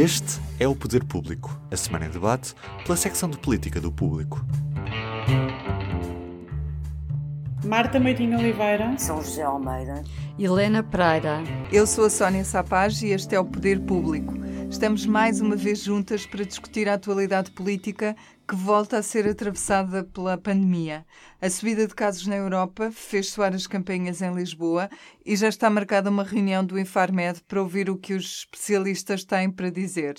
Este é o Poder Público, a semana em debate pela secção de política do Público. Marta Meirinho Oliveira, São José Almeida, Helena Pereira. Eu sou a Sónia Sapaz e este é o Poder Público. Estamos mais uma vez juntas para discutir a atualidade política que volta a ser atravessada pela pandemia. A subida de casos na Europa fez soar as campanhas em Lisboa e já está marcada uma reunião do Infarmed para ouvir o que os especialistas têm para dizer.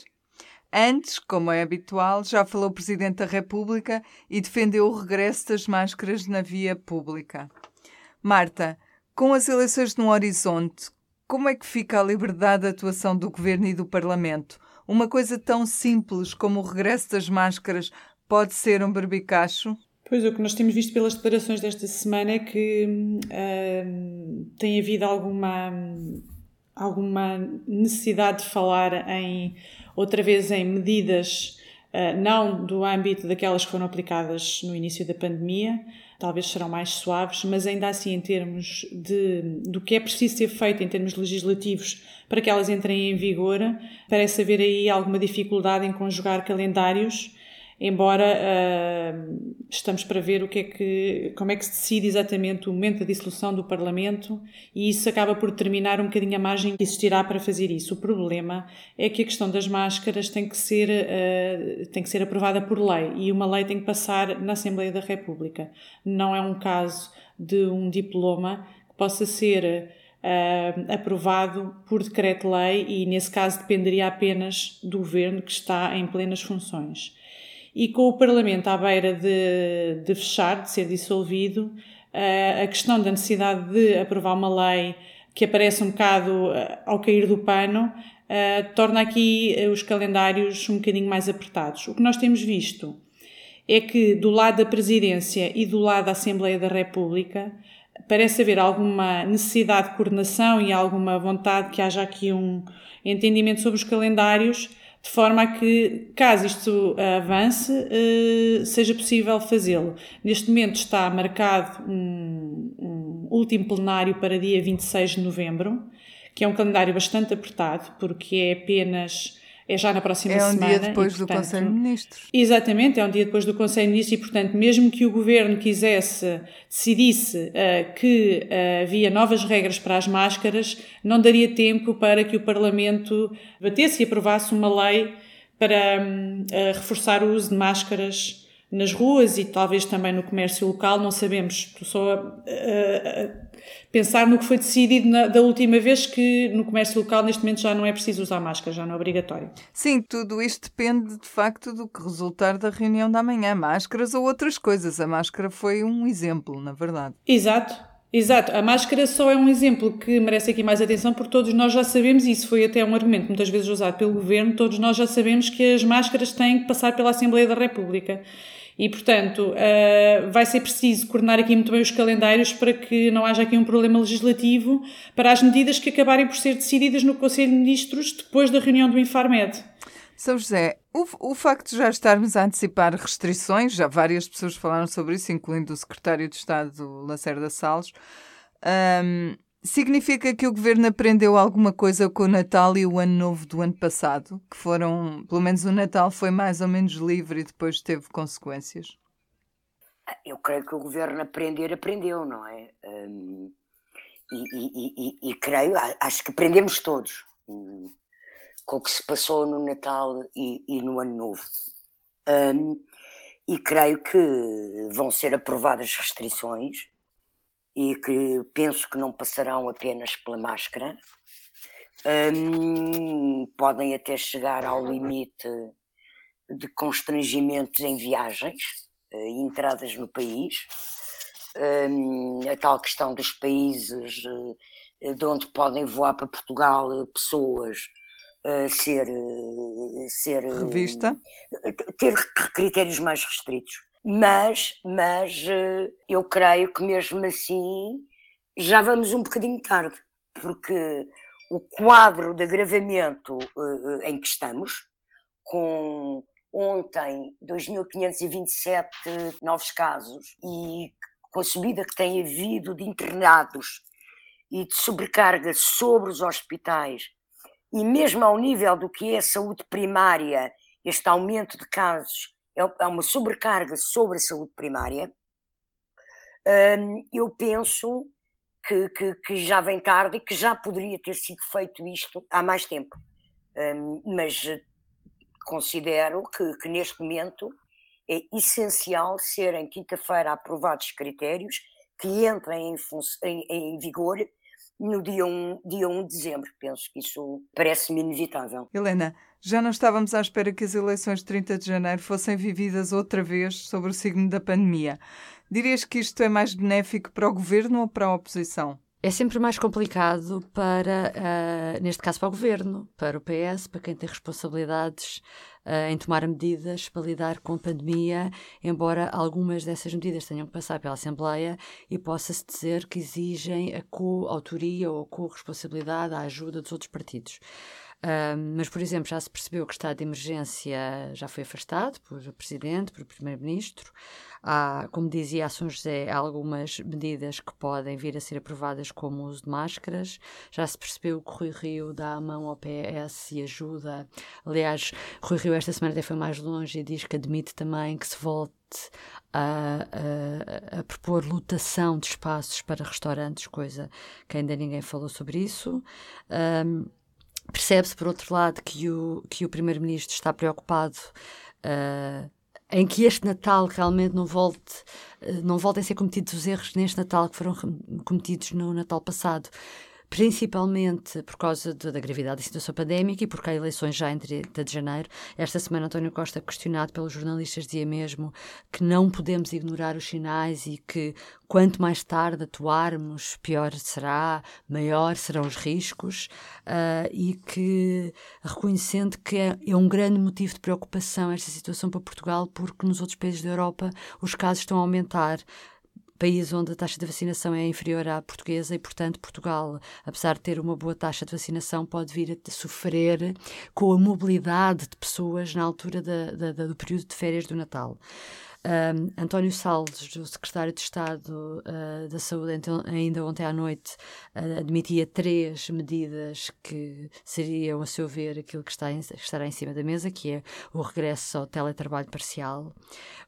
Antes, como é habitual, já falou o Presidente da República e defendeu o regresso das máscaras na via pública. Marta, com as eleições no horizonte, como é que fica a liberdade de atuação do Governo e do Parlamento? Uma coisa tão simples como o regresso das máscaras pode ser um berbicacho? Pois o que nós temos visto pelas declarações desta semana é que uh, tem havido alguma, alguma necessidade de falar em outra vez em medidas não do âmbito daquelas que foram aplicadas no início da pandemia, talvez serão mais suaves, mas ainda assim em termos de, do que é preciso ser feito em termos legislativos para que elas entrem em vigor, parece haver aí alguma dificuldade em conjugar calendários, embora uh, estamos para ver o que é que, como é que se decide exatamente o momento da dissolução do Parlamento e isso acaba por determinar um bocadinho a margem que existirá para fazer isso. O problema é que a questão das máscaras tem que ser, uh, tem que ser aprovada por lei e uma lei tem que passar na Assembleia da República. Não é um caso de um diploma que possa ser uh, aprovado por decreto-lei e, nesse caso, dependeria apenas do governo que está em plenas funções e com o Parlamento à beira de, de fechar, de ser dissolvido, a questão da necessidade de aprovar uma lei que aparece um bocado ao cair do pano, torna aqui os calendários um bocadinho mais apertados. O que nós temos visto é que do lado da Presidência e do lado da Assembleia da República parece haver alguma necessidade de coordenação e alguma vontade que haja aqui um entendimento sobre os calendários de forma a que, caso isto avance, uh, seja possível fazê-lo. Neste momento está marcado um, um, último plenário para dia 26 de novembro, que é um calendário bastante apertado, porque é apenas é já na próxima semana. É um semana, dia depois e, portanto, do Conselho de Ministros. Exatamente, é um dia depois do Conselho de Ministros e, portanto, mesmo que o Governo quisesse, decidisse uh, que uh, havia novas regras para as máscaras, não daria tempo para que o Parlamento batesse e aprovasse uma lei para um, uh, reforçar o uso de máscaras nas ruas e talvez também no comércio local, não sabemos. Estou só a, a, a pensar no que foi decidido na, da última vez que no comércio local neste momento já não é preciso usar máscara, já não é obrigatório. Sim, tudo isto depende de facto do que resultar da reunião da manhã, máscaras ou outras coisas. A máscara foi um exemplo, na verdade. Exato. Exato, a máscara só é um exemplo que merece aqui mais atenção porque todos nós já sabemos, e isso foi até um argumento muitas vezes usado pelo governo, todos nós já sabemos que as máscaras têm que passar pela Assembleia da República. E, portanto, uh, vai ser preciso coordenar aqui muito bem os calendários para que não haja aqui um problema legislativo para as medidas que acabarem por ser decididas no Conselho de Ministros depois da reunião do Infarmed. São José, o, o facto de já estarmos a antecipar restrições, já várias pessoas falaram sobre isso, incluindo o Secretário de Estado Lacerda Salles, um, Significa que o governo aprendeu alguma coisa com o Natal e o Ano Novo do ano passado? Que foram, pelo menos o Natal foi mais ou menos livre e depois teve consequências? Eu creio que o governo aprender, aprendeu, não é? Um, e, e, e, e, creio, acho que aprendemos todos um, com o que se passou no Natal e, no Ano Novo. Um, e creio que vão ser aprovadas restrições e que penso que não passarão apenas pela máscara, um, podem até chegar ao limite de constrangimentos em viagens e uh, entradas no país. Um, a tal questão dos países uh, de onde podem voar para Portugal uh, pessoas ser, ser revista, ter critérios mais restritos mas, mas eh, eu creio que mesmo assim já vamos um bocadinho tarde, porque o quadro de agravamento uh, em que estamos, com ontem 2.527 novos casos e com a subida que tem havido de internados e de sobrecarga sobre os hospitais e mesmo ao nível do que é saúde primária, este aumento de casos é, é uma sobrecarga sobre a saúde primária, eu penso que, que, que, já vem tarde e que já poderia ter sido feito isto há mais tempo. Mas considero que, que neste momento é essencial serem quinta-feira aprovados critérios que entrem em, em, em vigor no dia 1, dia 1 de dezembro. Penso que isso parece-me inevitável. Helena, já não estávamos à espera que as eleições de 30 de janeiro fossem vividas outra vez sobre o signo da pandemia. Dirias que isto é mais benéfico para o governo ou para a oposição? É sempre mais complicado para, uh, neste caso, para o governo, para o PS, para quem tem responsabilidades uh, em tomar medidas para lidar com a pandemia, embora algumas dessas medidas tenham que passar pela Assembleia e possa-se dizer que exigem a co-autoria ou a co-responsabilidade, a ajuda dos outros partidos. Uh, mas, por exemplo, já se percebeu que o estado de emergência já foi afastado por Presidente, por Primeiro-Ministro. Há, como dizia a São José, há algumas medidas que podem vir a ser aprovadas, como o uso de máscaras. Já se percebeu que Rui Rio dá a mão ao PS e ajuda. Aliás, Rui Rio esta semana até foi mais longe e diz que admite também que se volte a, a, a, propor lotação de espaços para restaurantes, coisa que ainda ninguém falou sobre isso. Um, Percebe-se, por outro lado, que o, que o Primeiro-Ministro está preocupado uh, em que este Natal realmente não volte, eh, não voltem a ser cometidos os erros neste Natal que foram cometidos no Natal passado, principalmente por causa de, da gravidade da situação pandémica e porque há eleições já em 30 de janeiro. Esta semana, António Costa, questionado pelos jornalistas, dizia mesmo que não podemos ignorar os sinais e que quanto mais tarde atuarmos, pior será, maior serão os riscos, uh, e que reconhecendo que é, é um grande motivo de preocupação esta situação para Portugal, porque nos outros países da Europa os casos estão a aumentar país onde a taxa de vacinação é inferior à portuguesa e, portanto, Portugal, apesar de ter uma boa taxa de vacinação, pode vir a sofrer com a mobilidade de pessoas na altura da, da, do período de férias do Natal. Um, António Salles, o secretário de Estado uh, da Saúde, então, ainda ontem à noite, uh, admitia três medidas que seriam, a seu ver, aquilo que, está em, estará em cima da mesa, que é o regresso ao teletrabalho parcial,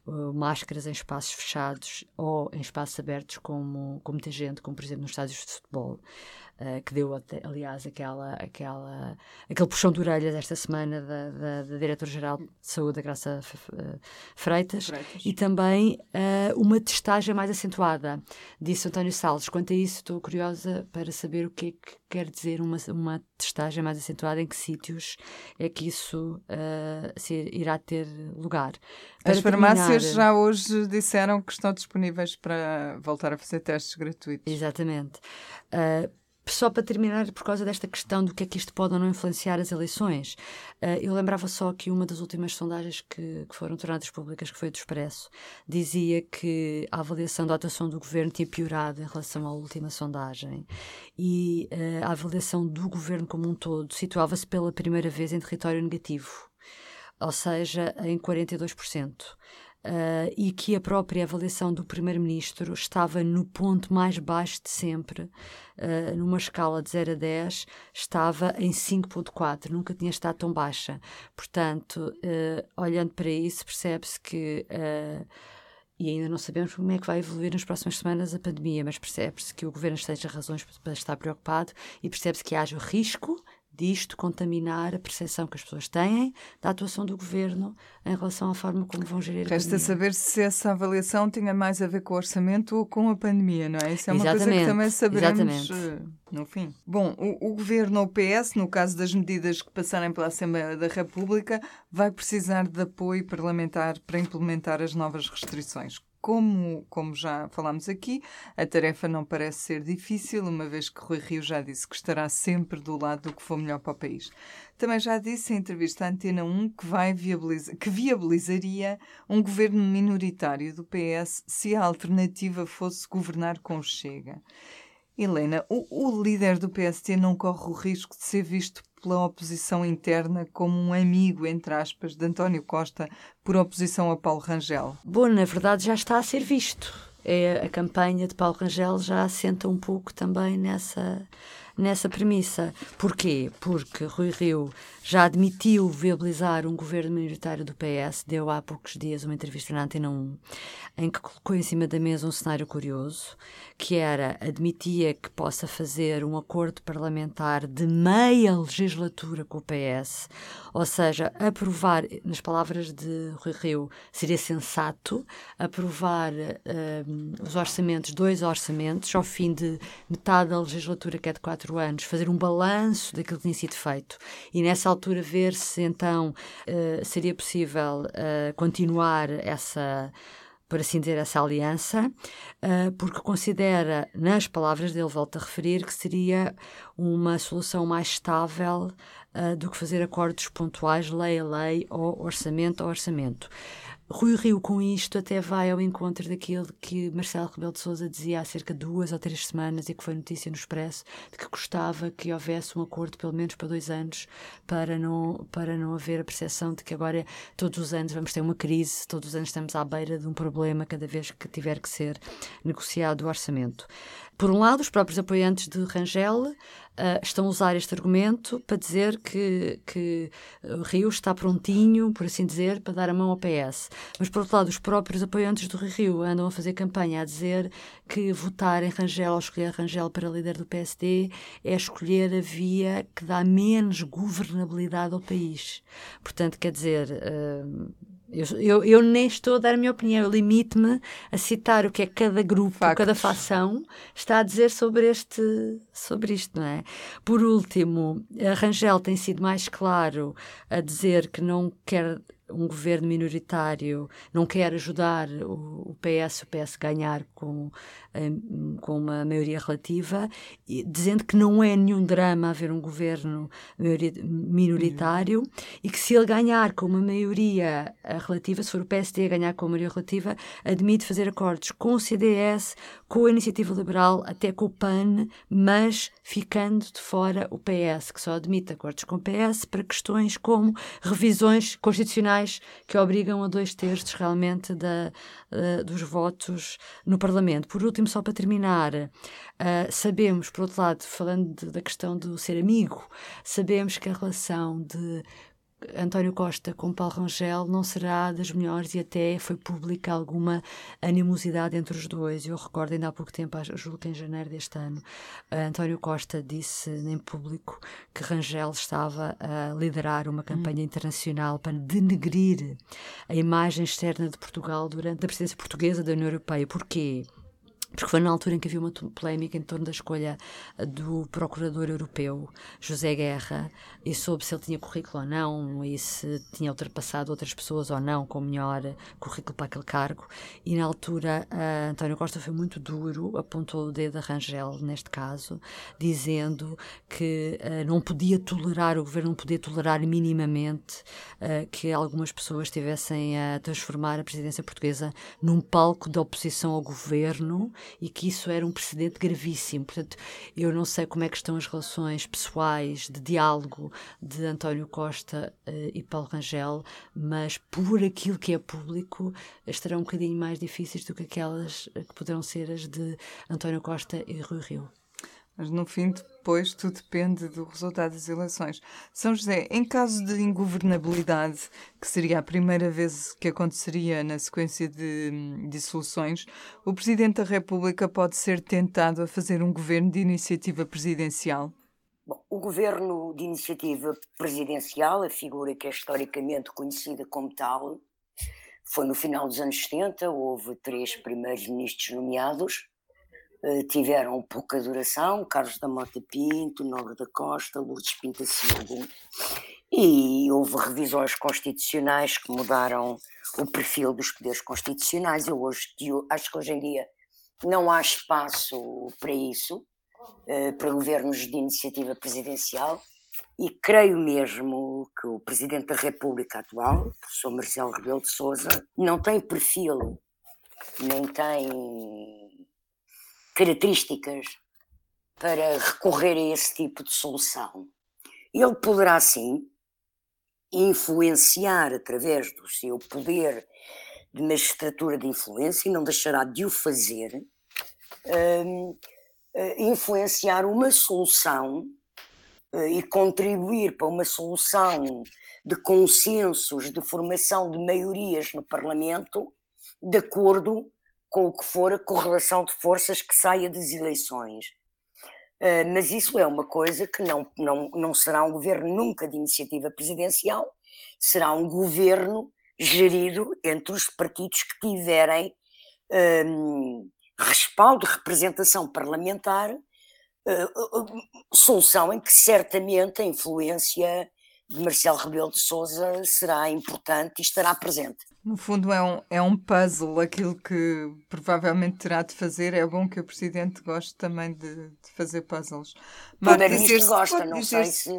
uh, máscaras em espaços fechados ou em espaços abertos, como, com muita gente, como por exemplo nos estádios de futebol. Uh, que deu, aliás, aquela, aquela, aquele puxão de orelhas esta semana da, da, da Diretora-Geral de Saúde, Graça Freitas, Freitas, e também uh, uma testagem mais acentuada, disse António Salles. Quanto a isso, estou curiosa para saber o que é que quer dizer uma, uma testagem mais acentuada, em que sítios é que isso uh, se irá ter lugar. Para As farmácias terminar, já hoje disseram que estão disponíveis para voltar a fazer testes gratuitos. Exatamente. Uh, só para terminar, por causa desta questão do que é que isto pode ou não influenciar as eleições, uh, eu lembrava só que uma das últimas sondagens que, que, foram tornadas públicas, que foi do Expresso, dizia que a avaliação da atuação do governo tinha piorado em relação à última sondagem. E uh, a avaliação do governo como um todo situava-se pela primeira vez em território negativo, ou seja, em 42% uh, e que a própria avaliação do Primeiro-Ministro estava no ponto mais baixo de sempre, uh, numa escala de 0 a 10, estava em 5,4, nunca tinha estado tão baixa. Portanto, uh, olhando para isso, percebe-se que e ainda não sabemos como é que vai evoluir nas próximas semanas a pandemia, mas percebe-se que o governo esteja razões para estar preocupado e percebe-se que haja risco disto contaminar a percepção que as pessoas têm da atuação do governo em relação à forma como vão gerir Resta a pandemia. saber se essa avaliação tinha mais a ver com o orçamento ou com a pandemia, não é? Isso é uma Exatamente. coisa que também saberemos Exatamente. Eh, no fim. Bom, o, o governo ou o PS, no caso das medidas que passarem pela Assembleia da República, vai precisar de apoio parlamentar para implementar as novas restrições como, como já falámos aqui, a tarefa não parece ser difícil, uma vez que Rui Rio já disse que estará sempre do lado do que for melhor para o país. Também já disse em entrevista à Antena 1 que, vai que viabilizaria um governo minoritário do PS se a alternativa fosse governar com Chega. Helena, o, o líder do PST não corre o risco de ser visto pela oposição interna como um amigo, entre aspas, de António Costa por oposição a Paulo Rangel? Bom, na verdade já está a ser visto. É, a campanha de Paulo Rangel já assenta um pouco também nessa, nessa premissa. Porquê? Porque Rui Rio já admitiu viabilizar um governo minoritário do PS, deu há poucos dias uma entrevista na Antena 1, em que colocou em cima da mesa um cenário curioso, que era, admitia que possa fazer um acordo parlamentar de meia legislatura com o PS, ou seja, aprovar, nas palavras de Rui Rio, seria sensato, aprovar uh, os orçamentos, dois orçamentos, ao fim de metade da legislatura, que é de quatro anos, fazer um balanço daquilo que tinha sido feito e nessa altura ver se então uh, seria possível uh, continuar essa por assim dizer, essa aliança, porque considera, nas palavras dele, volta a referir, que seria uma solução mais estável do que fazer acordos pontuais, lei a lei ou orçamento a orçamento. Rui Rio, com isto, até vai ao encontro daquilo que Marcelo Rebelo de Sousa dizia há cerca de duas ou três semanas e que foi notícia no Expresso, de que gostava que houvesse um acordo, pelo menos para dois anos, para não, para não haver a percepção de que agora, todos os anos, vamos ter uma crise, todos os anos estamos à beira de um problema cada vez que tiver que ser negociado o orçamento. Por um lado, os próprios apoiantes de Rangel uh, estão a usar este argumento para dizer que, que o Rio está prontinho, por assim dizer, para dar a mão ao PS. Mas, por outro lado, os próprios apoiantes do Rio andam a fazer campanha a dizer que votar em Rangel ou escolher Rangel para líder do PSD é escolher a via que dá menos governabilidade ao país. Portanto, quer dizer. Uh, eu, eu, eu, nem estou a dar a minha opinião, eu limito-me a citar o que é que cada grupo, Factos. cada facção está a dizer sobre, este, sobre isto, não é? Por último, a Rangel tem sido mais claro a dizer que não quer um governo minoritário não quer ajudar o, o PS, o PS ganhar com, com uma maioria relativa, dizendo que não é nenhum drama haver um governo minoritário uhum. e que se ele ganhar com uma maioria eh, relativa, se for o PSD a ganhar com uma maioria relativa, admite fazer acordos com o CDS, com a Iniciativa Liberal, até com o PAN, mas ficando de fora o PS, que só admite acordos com o PS para questões como revisões constitucionais que obrigam a dois terços realmente da, uh, dos votos no Parlamento. Por último, só para terminar, uh, sabemos, por outro lado, falando de, da questão do ser amigo, sabemos que a relação de António Costa com Paulo Rangel não será das melhores e até foi pública alguma animosidade entre os dois. Eu recordo ainda há pouco tempo, julgo que em janeiro deste ano, António Costa disse em público que Rangel estava a liderar uma campanha hum. internacional para denegrir a imagem externa de Portugal durante a presidência portuguesa da União Europeia. Porquê? Porque foi na altura em que havia uma polémica em torno da escolha do procurador europeu, José Guerra, e sobre se ele tinha currículo ou não, e se tinha ultrapassado outras pessoas ou não com melhor currículo para aquele cargo. E na altura, uh, António Costa foi muito duro, apontou o dedo a Rangel, neste caso, dizendo que uh, não podia tolerar, o governo não podia tolerar minimamente uh, que algumas pessoas estivessem a transformar a presidência portuguesa num palco de oposição ao governo e que isso era um precedente gravíssimo. Portanto, eu não sei como é que estão as relações pessoais de diálogo de António Costa uh, e Paulo Rangel, mas por aquilo que é público estarão um bocadinho mais difíceis do que aquelas que poderão ser as de António Costa e Rui Rio. Mas no fim, depois, tudo depende do resultado das eleições. São José, em caso de ingovernabilidade, que seria a primeira vez que aconteceria na sequência de dissoluções, o Presidente da República pode ser tentado a fazer um governo de iniciativa presidencial? Bom, o governo de iniciativa presidencial, a figura que é historicamente conhecida como tal, foi no final dos anos 70, houve três primeiros ministros nomeados, tiveram pouca duração, Carlos da Mota Pinto, Nobre da Costa, Lourdes Pinta Silva, e houve revisões constitucionais que mudaram o perfil dos poderes constitucionais. Eu, hoje, eu acho que hoje em dia não há espaço para isso, eh, para governos de iniciativa presidencial, e creio mesmo que o Presidente da República atual, o professor Marcelo Rebelo de Sousa, não tem perfil, nem tem características para recorrer a esse tipo de solução. Ele poderá, sim, influenciar através do seu poder de magistratura de influência e não deixará de o fazer, um, influenciar uma solução e contribuir para uma solução de consensos, de formação de maiorias no Parlamento, de acordo com o que for a correlação de forças que saia das eleições. Uh, mas isso é uma coisa que não, não, não será um governo nunca de iniciativa presidencial, será um governo gerido entre os partidos que tiverem um, respaldo, representação parlamentar, uh, solução em que certamente a influência de Marcelo Rebelo de Sousa será importante e estará presente. No fundo, é um, é um puzzle aquilo que provavelmente terá de fazer. É bom que o Presidente goste também de, de fazer puzzles. O Primeiro-Ministro gosta, não sei se.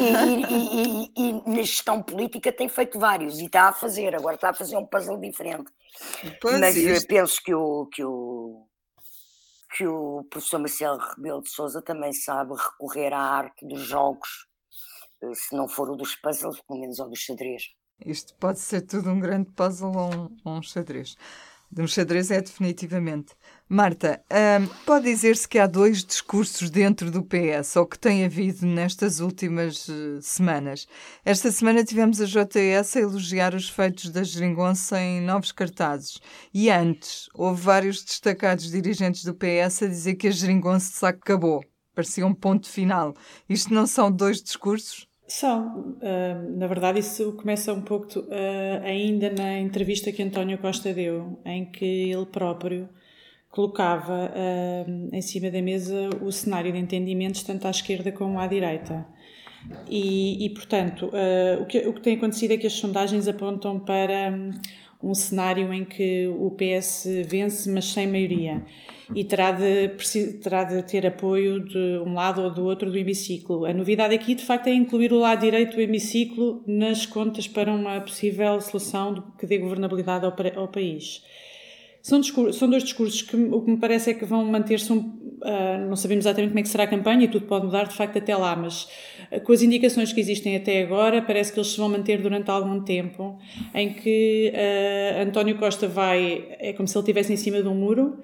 e, e, e, e, na gestão política tem feito vários e está a fazer, agora está a fazer um puzzle diferente. Pois Mas isto... penso que o, que o que o professor Marcelo Rebelo de Sousa também sabe recorrer à arte dos jogos, eh, se não for o dos puzzles, pelo menos ao dos xadrez. Isto pode ser tudo um grande puzzle ou um, um xadrez. De um xadrez é definitivamente. Marta, hum, pode dizer-se que há dois discursos dentro do PS, ou que tem havido nestas últimas uh, semanas. Esta semana tivemos a JS a elogiar os feitos da geringonça em novos cartazes. E antes, houve vários destacados dirigentes do PS a dizer que a geringonça acabou. Parecia um ponto final. Isto não são dois discursos? São. Na verdade, isso começa um pouco uh, ainda na entrevista que António Costa deu, em que ele próprio colocava em cima da mesa o cenário de entendimentos tanto à esquerda como à direita. E, e portanto, o, que, o que tem acontecido é que as sondagens apontam para um cenário em que o PS vence, mas sem maioria e terá de, terá de ter apoio de um lado ou do outro do hemiciclo. A novidade aqui, de facto, é incluir o lado direito do hemiciclo nas contas para uma possível solução que dê governabilidade ao, ao país. São, são, dois discursos que o que me parece é que vão manter-se, um, uh, não sabemos exatamente como é que será a campanha e tudo pode mudar de facto até lá, mas uh, com as indicações que existem até agora, parece que eles se vão manter durante algum tempo, em que uh, António Costa vai, é como se ele estivesse em cima de um muro,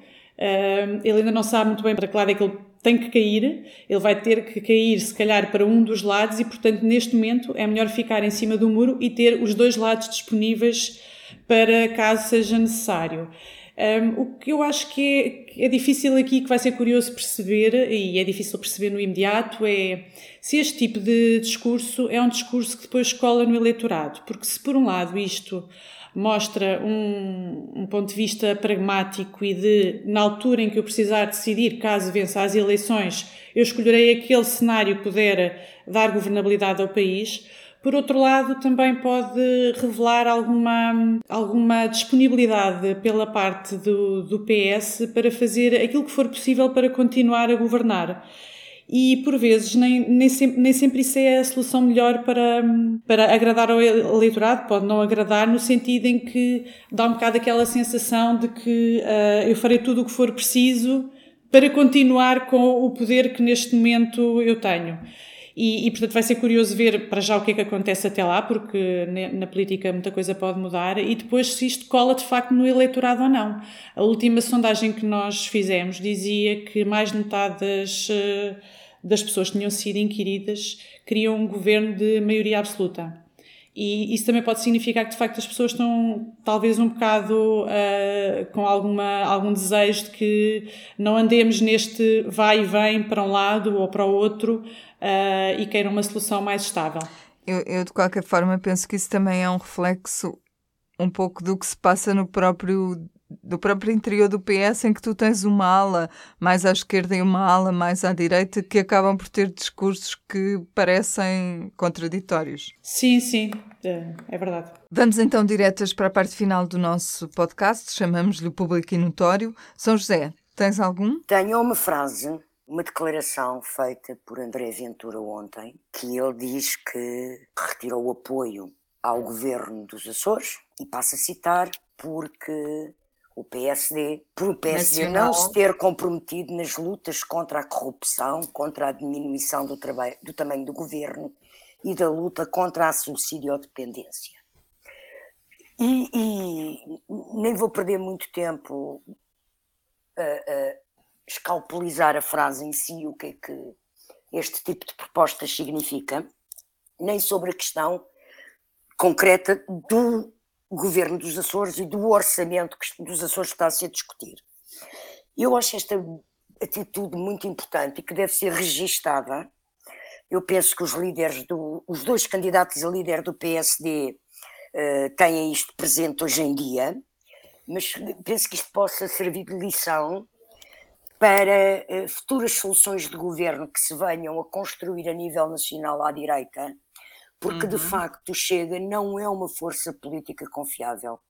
ele ainda não sabe muito bem para que lado é que ele tem que cair, ele vai ter que cair, se calhar, para um dos lados, e portanto, neste momento, é melhor ficar em cima do muro e ter os dois lados disponíveis para caso seja necessário. Um, o que eu acho que é, é, difícil aqui, que vai ser curioso perceber, e é difícil perceber no imediato, é se este tipo de discurso é um discurso que depois cola no eleitorado. Porque se, por um lado, isto mostra um, um, ponto de vista pragmático e de, na altura em que eu precisar decidir, caso vença as eleições, eu escolherei aquele cenário que puder dar governabilidade ao país. Por outro lado, também pode revelar alguma, alguma disponibilidade pela parte do, do PS para fazer aquilo que for possível para continuar a governar e por vezes nem, nem, sempre, nem sempre isso é a solução melhor para, para agradar ao eleitorado, pode não agradar no sentido em que dá um bocado aquela sensação de que uh, eu farei tudo o que for preciso para continuar com o poder que neste momento eu tenho. E, e, portanto vai ser curioso ver para já o que é que acontece até lá, porque na política muita coisa pode mudar, e depois se isto cola de facto no eleitorado ou não. A última sondagem que nós fizemos dizia que mais de metade das, eh, das pessoas que tinham sido inquiridas queriam um governo de maioria absoluta. E isso também pode significar que de facto as pessoas estão talvez um bocado uh, com alguma, algum desejo de que não andemos neste vai e vem para um lado ou para o outro uh, e queiram uma solução mais estável. Eu, eu, de qualquer forma, penso que isso também é um reflexo um pouco do que se passa no próprio do próprio interior do PS, em que tu tens uma ala mais à esquerda e uma ala mais à direita, que acabam por ter discursos que parecem contraditórios. Sim, sim, é, é verdade. Vamos então diretas para a parte final do nosso podcast, chamamos-lhe o Público e Notório. São José, tens algum? Tenho uma frase, uma declaração feita por André Ventura ontem, que ele diz que retirou o apoio ao governo dos Açores, e passa a citar, porque o PSD, por o PSD Nacional. não se ter comprometido nas lutas contra a corrupção, contra a diminuição do, do tamanho do governo e da luta contra a subsidiodependência. E, e nem vou perder muito tempo a, a, escalpelizar a frase em si, o que é que este tipo de propostas significa, nem sobre a questão concreta do governo dos Açores e do orçamento dos Açores que está a ser discutir. Eu acho esta atitude muito importante e que deve ser registada. Eu penso que os líderes do, os dois candidatos a líder do PSD uh, eh, têm isto presente hoje em dia, mas penso que isto possa servir de lição para uh, futuras soluções de governo que se venham a construir a nível nacional à direita, porque uhum. de facto o Chega não é uma força política confiável.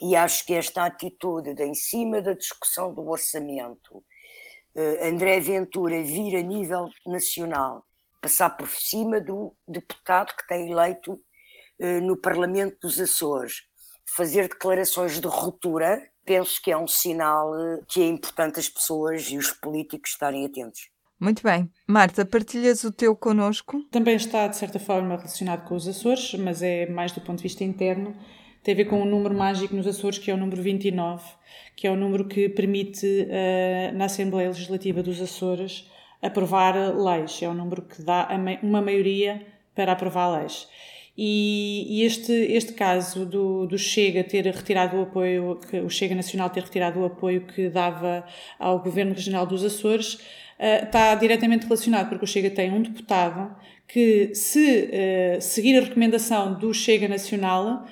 E acho que esta atitude de, em cima da discussão do orçamento, uh, André Ventura vir a nível nacional, passar por cima do deputado que tem eleito uh, no Parlamento dos Açores, fazer declarações de ruptura, penso que é um sinal uh, que é importante as pessoas e os políticos estarem atentos. Muito bem. Marta, partilhas o teu connosco? Também está, de certa forma, relacionado com os Açores, mas é mais do ponto de vista interno tem a ver com um número mágico nos Açores, que é o número 29, que é o número que permite uh, na Assembleia Legislativa dos Açores aprovar leis. É o número que dá uma maioria para aprovar leis. E, e este, este caso do, do Chega ter retirado o apoio, que o Chega Nacional ter retirado o apoio que dava ao Governo Regional dos Açores, uh, está diretamente relacionado, porque o Chega tem um deputado que, se uh, seguir a recomendação do Chega Nacional,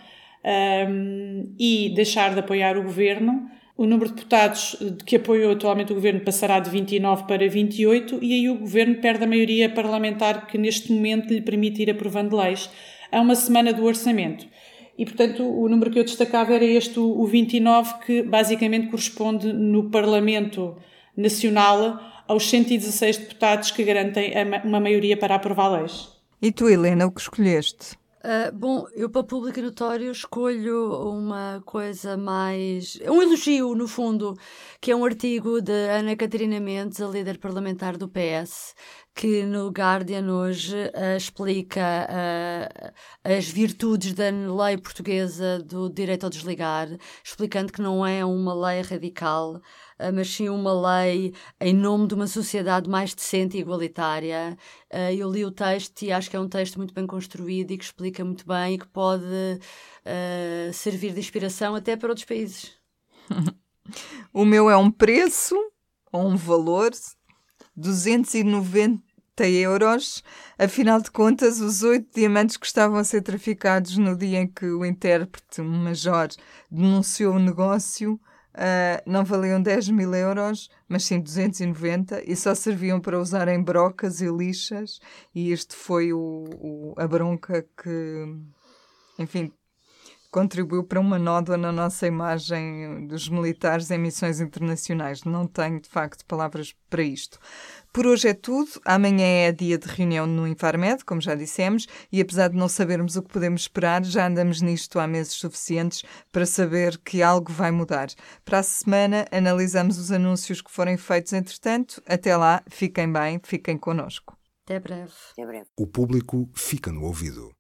um, e deixar de apoiar o governo. O número de deputados que apoiou atualmente o governo passará de 29 para 28 e aí o governo perde a maioria parlamentar que neste momento lhe permite ir aprovando leis a uma semana do orçamento. E, portanto, o número que eu destacava era este, o 29, que basicamente corresponde no Parlamento Nacional aos 116 deputados que garantem uma maioria para aprovar leis. E tu, Helena, o que escolheste? Uh, bom, eu para público notório escolho uma coisa mais. um elogio, no fundo, que é um artigo de Ana Catarina Mendes, a líder parlamentar do PS, que no Guardian hoje uh, explica uh, as virtudes da lei portuguesa do direito ao desligar, explicando que não é uma lei radical mas sim uma lei em nome de uma sociedade mais decente e igualitária. Ah, eu li o texto e acho que é um texto muito bem construído e que explica muito bem e que pode uh, servir de inspiração até para outros países. o meu é um preço ou um valor 290 euros. Afinal de contas, os oito diamantes que estavam a ser traficados no dia em que o intérprete, major, denunciou o negócio Uh, não valiam 10 mil euros, mas sim 290 e só serviam para usar em brocas e lixas. E este foi o, o, a bronca que, enfim, contribuiu para uma nódoa na nossa imagem dos militares em missões internacionais. Não tenho, de facto, palavras para isto. Por hoje é tudo. Amanhã é dia de reunião no Infarmed, como já dissemos, e apesar de não sabermos o que podemos esperar, já andamos nisto há meses suficientes para saber que algo vai mudar. Para a semana, analisamos os anúncios que forem feitos entretanto. Até lá, fiquem bem, fiquem connosco. Até breve. Até breve. O público fica no ouvido.